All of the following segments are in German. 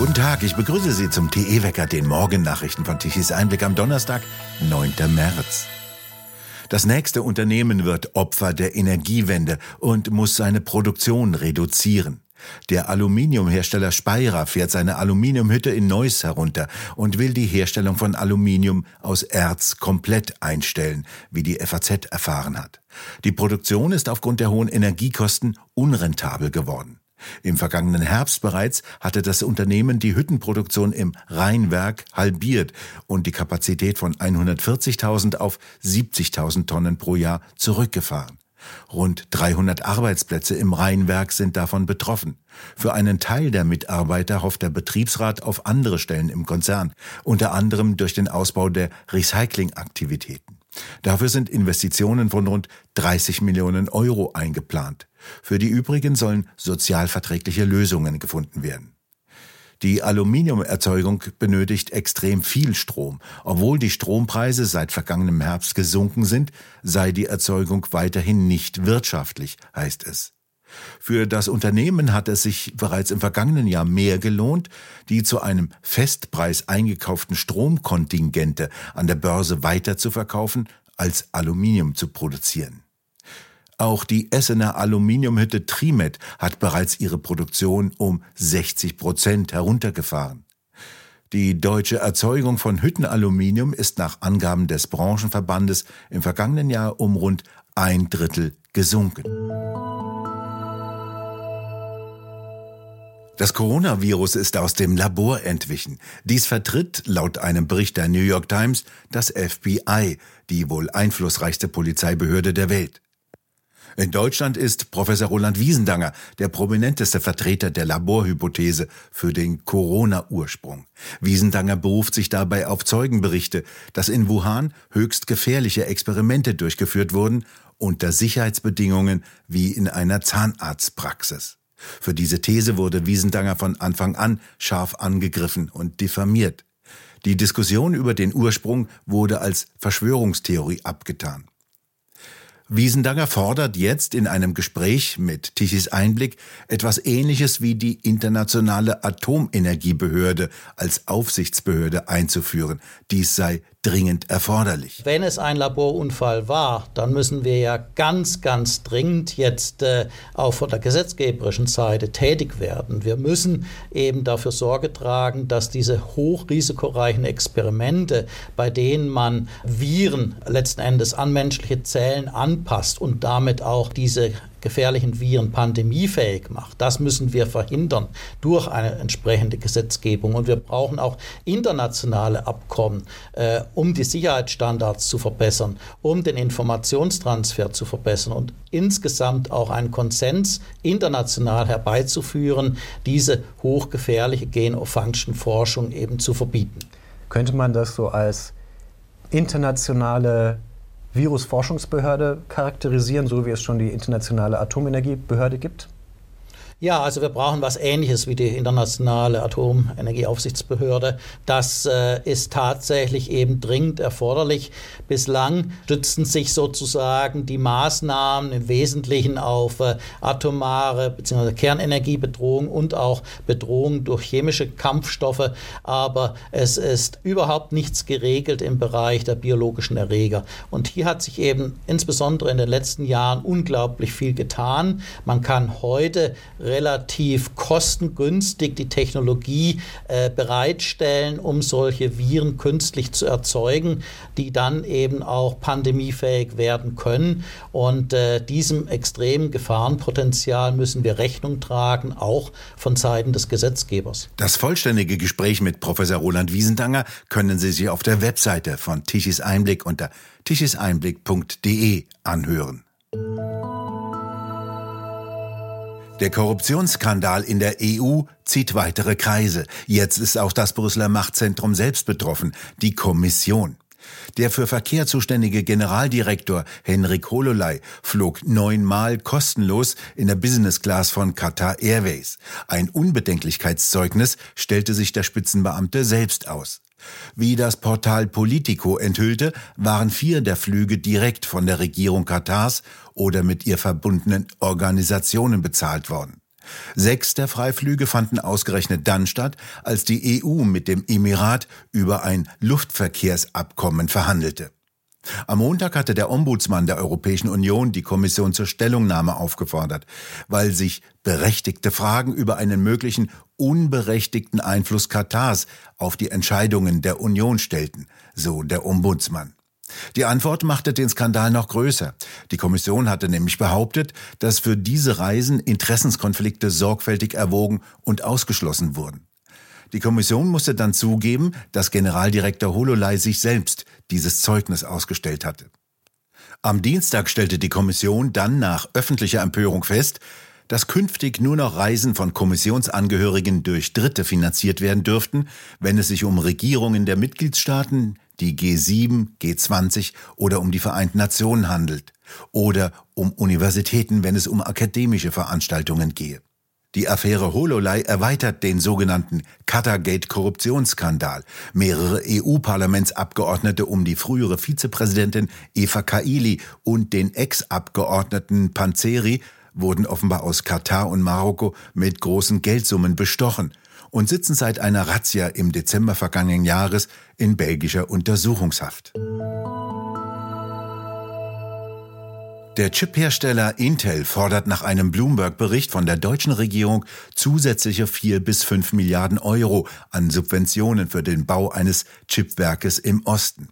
Guten Tag, ich begrüße Sie zum TE-Wecker, den Morgennachrichten von Tichys Einblick am Donnerstag, 9. März. Das nächste Unternehmen wird Opfer der Energiewende und muss seine Produktion reduzieren. Der Aluminiumhersteller Speyer fährt seine Aluminiumhütte in Neuss herunter und will die Herstellung von Aluminium aus Erz komplett einstellen, wie die FAZ erfahren hat. Die Produktion ist aufgrund der hohen Energiekosten unrentabel geworden. Im vergangenen Herbst bereits hatte das Unternehmen die Hüttenproduktion im Rheinwerk halbiert und die Kapazität von 140.000 auf 70.000 Tonnen pro Jahr zurückgefahren. Rund 300 Arbeitsplätze im Rheinwerk sind davon betroffen. Für einen Teil der Mitarbeiter hofft der Betriebsrat auf andere Stellen im Konzern, unter anderem durch den Ausbau der Recyclingaktivitäten. Dafür sind Investitionen von rund 30 Millionen Euro eingeplant. Für die übrigen sollen sozialverträgliche Lösungen gefunden werden. Die Aluminiumerzeugung benötigt extrem viel Strom. Obwohl die Strompreise seit vergangenem Herbst gesunken sind, sei die Erzeugung weiterhin nicht wirtschaftlich, heißt es. Für das Unternehmen hat es sich bereits im vergangenen Jahr mehr gelohnt, die zu einem Festpreis eingekauften Stromkontingente an der Börse weiter zu verkaufen, als Aluminium zu produzieren. Auch die Essener Aluminiumhütte Trimet hat bereits ihre Produktion um 60 Prozent heruntergefahren. Die deutsche Erzeugung von Hüttenaluminium ist nach Angaben des Branchenverbandes im vergangenen Jahr um rund ein Drittel gesunken. Das Coronavirus ist aus dem Labor entwichen. Dies vertritt laut einem Bericht der New York Times das FBI, die wohl einflussreichste Polizeibehörde der Welt. In Deutschland ist Professor Roland Wiesendanger der prominenteste Vertreter der Laborhypothese für den Corona-Ursprung. Wiesendanger beruft sich dabei auf Zeugenberichte, dass in Wuhan höchst gefährliche Experimente durchgeführt wurden unter Sicherheitsbedingungen wie in einer Zahnarztpraxis. Für diese These wurde Wiesendanger von Anfang an scharf angegriffen und diffamiert. Die Diskussion über den Ursprung wurde als Verschwörungstheorie abgetan. Wiesendanger fordert jetzt in einem Gespräch mit Tichys Einblick etwas Ähnliches wie die Internationale Atomenergiebehörde als Aufsichtsbehörde einzuführen. Dies sei dringend erforderlich. Wenn es ein Laborunfall war, dann müssen wir ja ganz, ganz dringend jetzt äh, auch von der gesetzgeberischen Seite tätig werden. Wir müssen eben dafür Sorge tragen, dass diese hochrisikoreichen Experimente, bei denen man Viren letzten Endes an menschliche Zellen anpasst und damit auch diese gefährlichen Viren pandemiefähig macht. Das müssen wir verhindern durch eine entsprechende Gesetzgebung. Und wir brauchen auch internationale Abkommen, äh, um die Sicherheitsstandards zu verbessern, um den Informationstransfer zu verbessern und insgesamt auch einen Konsens international herbeizuführen, diese hochgefährliche Gain-of-Function-Forschung eben zu verbieten. Könnte man das so als internationale Virusforschungsbehörde charakterisieren, so wie es schon die Internationale Atomenergiebehörde gibt? Ja, also wir brauchen was Ähnliches wie die internationale Atomenergieaufsichtsbehörde. Das äh, ist tatsächlich eben dringend erforderlich. Bislang stützen sich sozusagen die Maßnahmen im Wesentlichen auf äh, atomare bzw. Kernenergiebedrohung und auch Bedrohung durch chemische Kampfstoffe. Aber es ist überhaupt nichts geregelt im Bereich der biologischen Erreger. Und hier hat sich eben insbesondere in den letzten Jahren unglaublich viel getan. Man kann heute relativ kostengünstig die Technologie äh, bereitstellen, um solche Viren künstlich zu erzeugen, die dann eben auch pandemiefähig werden können. Und äh, diesem extremen Gefahrenpotenzial müssen wir Rechnung tragen, auch von Seiten des Gesetzgebers. Das vollständige Gespräch mit Professor Roland Wiesendanger können Sie sich auf der Webseite von Tischis Einblick unter tischiseinblick.de anhören. Der Korruptionsskandal in der EU zieht weitere Kreise. Jetzt ist auch das Brüsseler Machtzentrum selbst betroffen, die Kommission. Der für Verkehr zuständige Generaldirektor Henrik Hololei flog neunmal kostenlos in der Business Class von Qatar Airways. Ein Unbedenklichkeitszeugnis stellte sich der Spitzenbeamte selbst aus. Wie das Portal Politico enthüllte, waren vier der Flüge direkt von der Regierung Katars oder mit ihr verbundenen Organisationen bezahlt worden. Sechs der Freiflüge fanden ausgerechnet dann statt, als die EU mit dem Emirat über ein Luftverkehrsabkommen verhandelte. Am Montag hatte der Ombudsmann der Europäischen Union die Kommission zur Stellungnahme aufgefordert, weil sich berechtigte Fragen über einen möglichen unberechtigten Einfluss Katars auf die Entscheidungen der Union stellten, so der Ombudsmann. Die Antwort machte den Skandal noch größer. Die Kommission hatte nämlich behauptet, dass für diese Reisen Interessenskonflikte sorgfältig erwogen und ausgeschlossen wurden. Die Kommission musste dann zugeben, dass Generaldirektor Hololei sich selbst dieses Zeugnis ausgestellt hatte. Am Dienstag stellte die Kommission dann nach öffentlicher Empörung fest, dass künftig nur noch Reisen von Kommissionsangehörigen durch Dritte finanziert werden dürften, wenn es sich um Regierungen der Mitgliedstaaten, die G7, G20 oder um die Vereinten Nationen handelt, oder um Universitäten, wenn es um akademische Veranstaltungen gehe. Die Affäre Hololei erweitert den sogenannten Qatargate-Korruptionsskandal. Mehrere EU-Parlamentsabgeordnete um die frühere Vizepräsidentin Eva Kaili und den Ex-Abgeordneten Panzeri wurden offenbar aus Katar und Marokko mit großen Geldsummen bestochen und sitzen seit einer Razzia im Dezember vergangenen Jahres in belgischer Untersuchungshaft. Der Chiphersteller Intel fordert nach einem Bloomberg-Bericht von der deutschen Regierung zusätzliche 4 bis 5 Milliarden Euro an Subventionen für den Bau eines Chipwerkes im Osten.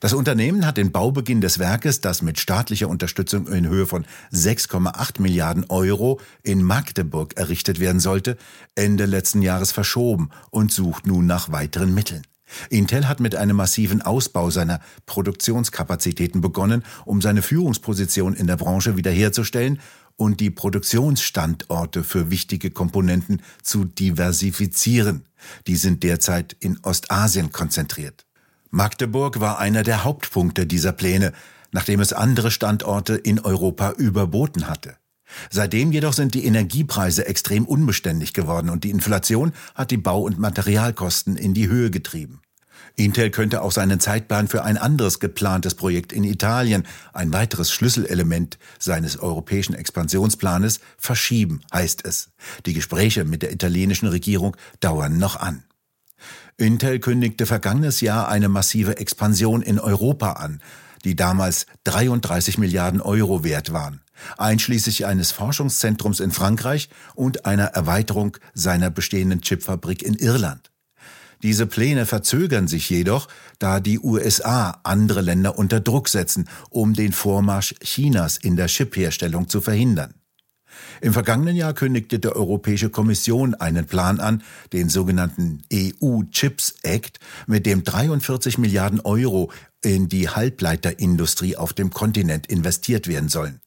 Das Unternehmen hat den Baubeginn des Werkes, das mit staatlicher Unterstützung in Höhe von 6,8 Milliarden Euro in Magdeburg errichtet werden sollte, Ende letzten Jahres verschoben und sucht nun nach weiteren Mitteln. Intel hat mit einem massiven Ausbau seiner Produktionskapazitäten begonnen, um seine Führungsposition in der Branche wiederherzustellen und die Produktionsstandorte für wichtige Komponenten zu diversifizieren. Die sind derzeit in Ostasien konzentriert. Magdeburg war einer der Hauptpunkte dieser Pläne, nachdem es andere Standorte in Europa überboten hatte. Seitdem jedoch sind die Energiepreise extrem unbeständig geworden und die Inflation hat die Bau- und Materialkosten in die Höhe getrieben. Intel könnte auch seinen Zeitplan für ein anderes geplantes Projekt in Italien, ein weiteres Schlüsselelement seines europäischen Expansionsplanes, verschieben, heißt es. Die Gespräche mit der italienischen Regierung dauern noch an. Intel kündigte vergangenes Jahr eine massive Expansion in Europa an, die damals 33 Milliarden Euro wert waren einschließlich eines Forschungszentrums in Frankreich und einer Erweiterung seiner bestehenden Chipfabrik in Irland. Diese Pläne verzögern sich jedoch, da die USA andere Länder unter Druck setzen, um den Vormarsch Chinas in der Chipherstellung zu verhindern. Im vergangenen Jahr kündigte die Europäische Kommission einen Plan an, den sogenannten EU Chips Act, mit dem 43 Milliarden Euro in die Halbleiterindustrie auf dem Kontinent investiert werden sollen.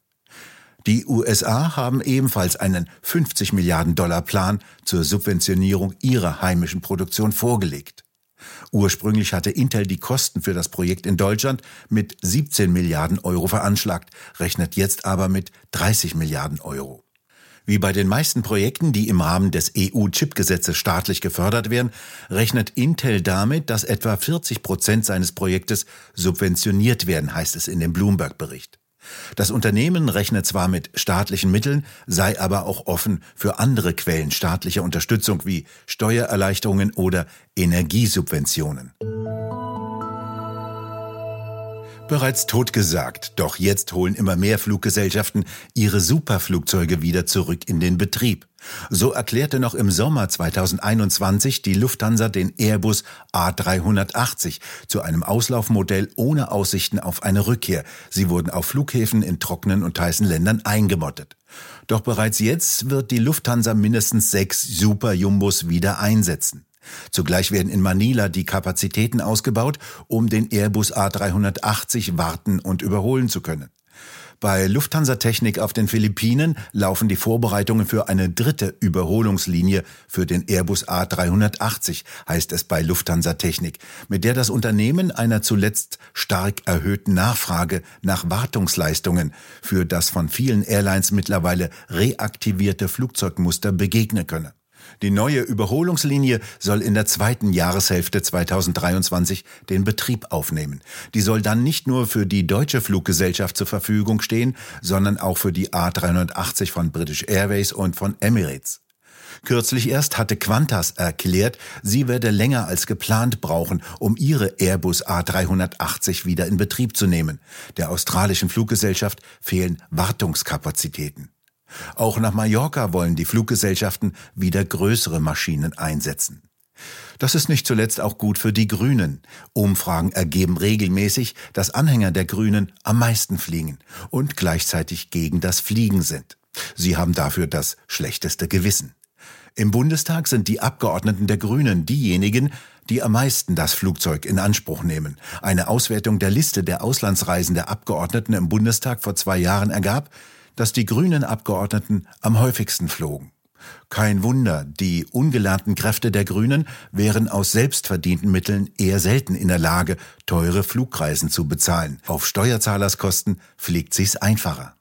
Die USA haben ebenfalls einen 50 Milliarden Dollar Plan zur Subventionierung ihrer heimischen Produktion vorgelegt. Ursprünglich hatte Intel die Kosten für das Projekt in Deutschland mit 17 Milliarden Euro veranschlagt, rechnet jetzt aber mit 30 Milliarden Euro. Wie bei den meisten Projekten, die im Rahmen des EU-Chip-Gesetzes staatlich gefördert werden, rechnet Intel damit, dass etwa 40 Prozent seines Projektes subventioniert werden, heißt es in dem Bloomberg-Bericht. Das Unternehmen rechnet zwar mit staatlichen Mitteln, sei aber auch offen für andere Quellen staatlicher Unterstützung wie Steuererleichterungen oder Energiesubventionen. Bereits totgesagt, doch jetzt holen immer mehr Fluggesellschaften ihre Superflugzeuge wieder zurück in den Betrieb. So erklärte noch im Sommer 2021 die Lufthansa den Airbus A380 zu einem Auslaufmodell ohne Aussichten auf eine Rückkehr. Sie wurden auf Flughäfen in trockenen und heißen Ländern eingemottet. Doch bereits jetzt wird die Lufthansa mindestens sechs Super-Jumbos wieder einsetzen. Zugleich werden in Manila die Kapazitäten ausgebaut, um den Airbus A380 warten und überholen zu können. Bei Lufthansa Technik auf den Philippinen laufen die Vorbereitungen für eine dritte Überholungslinie für den Airbus A380, heißt es bei Lufthansa Technik, mit der das Unternehmen einer zuletzt stark erhöhten Nachfrage nach Wartungsleistungen für das von vielen Airlines mittlerweile reaktivierte Flugzeugmuster begegnen könne. Die neue Überholungslinie soll in der zweiten Jahreshälfte 2023 den Betrieb aufnehmen. Die soll dann nicht nur für die deutsche Fluggesellschaft zur Verfügung stehen, sondern auch für die A380 von British Airways und von Emirates. Kürzlich erst hatte Qantas erklärt, sie werde länger als geplant brauchen, um ihre Airbus A380 wieder in Betrieb zu nehmen. Der australischen Fluggesellschaft fehlen Wartungskapazitäten. Auch nach Mallorca wollen die Fluggesellschaften wieder größere Maschinen einsetzen. Das ist nicht zuletzt auch gut für die Grünen. Umfragen ergeben regelmäßig, dass Anhänger der Grünen am meisten fliegen und gleichzeitig gegen das Fliegen sind. Sie haben dafür das schlechteste Gewissen. Im Bundestag sind die Abgeordneten der Grünen diejenigen, die am meisten das Flugzeug in Anspruch nehmen. Eine Auswertung der Liste der Auslandsreisen der Abgeordneten im Bundestag vor zwei Jahren ergab, dass die grünen Abgeordneten am häufigsten flogen. Kein Wunder, die ungelernten Kräfte der Grünen wären aus selbstverdienten Mitteln eher selten in der Lage, teure Flugreisen zu bezahlen. Auf Steuerzahlerskosten fliegt sich's einfacher.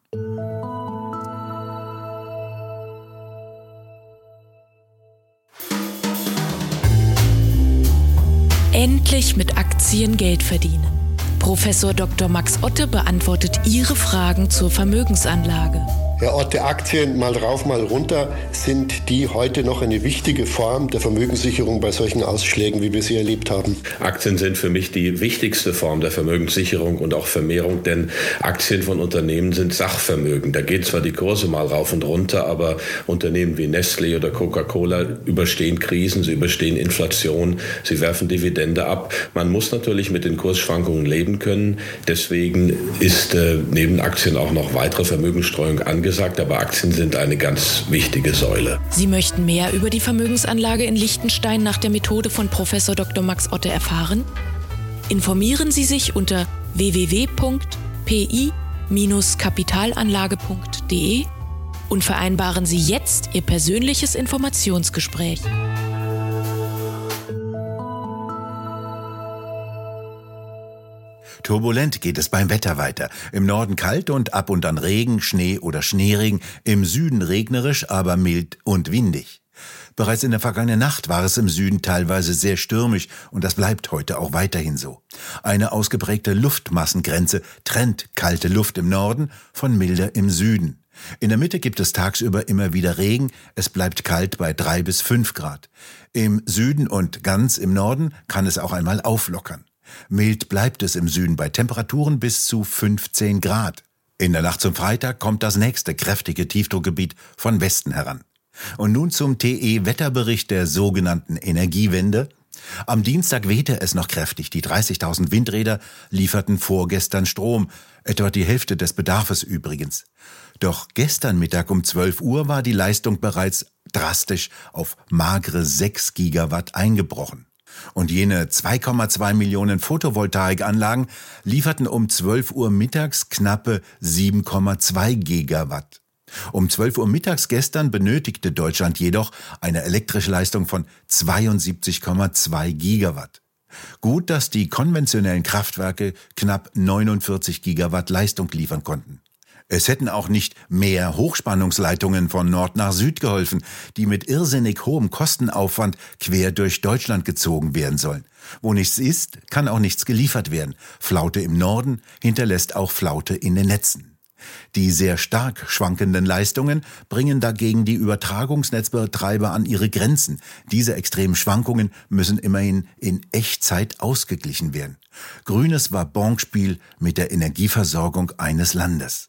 Endlich mit Aktien Geld verdienen. Professor Dr. Max Otte beantwortet Ihre Fragen zur Vermögensanlage. Herr Otte, Aktien mal rauf, mal runter, sind die heute noch eine wichtige Form der Vermögenssicherung bei solchen Ausschlägen, wie wir sie erlebt haben? Aktien sind für mich die wichtigste Form der Vermögenssicherung und auch Vermehrung, denn Aktien von Unternehmen sind Sachvermögen. Da geht zwar die Kurse mal rauf und runter, aber Unternehmen wie Nestle oder Coca-Cola überstehen Krisen, sie überstehen Inflation, sie werfen Dividende ab. Man muss natürlich mit den Kursschwankungen leben können. Deswegen ist äh, neben Aktien auch noch weitere Vermögensstreuung angesagt gesagt, aber Aktien sind eine ganz wichtige Säule. Sie möchten mehr über die Vermögensanlage in Liechtenstein nach der Methode von Professor Dr. Max Otte erfahren? Informieren Sie sich unter www.pi-kapitalanlage.de und vereinbaren Sie jetzt Ihr persönliches Informationsgespräch. Turbulent geht es beim Wetter weiter. Im Norden kalt und ab und an Regen, Schnee oder Schneeregen, im Süden regnerisch, aber mild und windig. Bereits in der vergangenen Nacht war es im Süden teilweise sehr stürmisch und das bleibt heute auch weiterhin so. Eine ausgeprägte Luftmassengrenze trennt kalte Luft im Norden von milder im Süden. In der Mitte gibt es tagsüber immer wieder Regen, es bleibt kalt bei drei bis fünf Grad. Im Süden und ganz im Norden kann es auch einmal auflockern. Mild bleibt es im Süden bei Temperaturen bis zu 15 Grad. In der Nacht zum Freitag kommt das nächste kräftige Tiefdruckgebiet von Westen heran. Und nun zum TE-Wetterbericht der sogenannten Energiewende. Am Dienstag wehte es noch kräftig. Die 30.000 Windräder lieferten vorgestern Strom, etwa die Hälfte des Bedarfes übrigens. Doch gestern Mittag um 12 Uhr war die Leistung bereits drastisch auf magere 6 Gigawatt eingebrochen. Und jene 2,2 Millionen Photovoltaikanlagen lieferten um 12 Uhr mittags knappe 7,2 Gigawatt. Um 12 Uhr mittags gestern benötigte Deutschland jedoch eine elektrische Leistung von 72,2 Gigawatt. Gut, dass die konventionellen Kraftwerke knapp 49 Gigawatt Leistung liefern konnten. Es hätten auch nicht mehr Hochspannungsleitungen von Nord nach Süd geholfen, die mit irrsinnig hohem Kostenaufwand quer durch Deutschland gezogen werden sollen. Wo nichts ist, kann auch nichts geliefert werden. Flaute im Norden hinterlässt auch Flaute in den Netzen. Die sehr stark schwankenden Leistungen bringen dagegen die Übertragungsnetzbetreiber an ihre Grenzen. Diese extremen Schwankungen müssen immerhin in Echtzeit ausgeglichen werden. Grünes war Bonspiel mit der Energieversorgung eines Landes.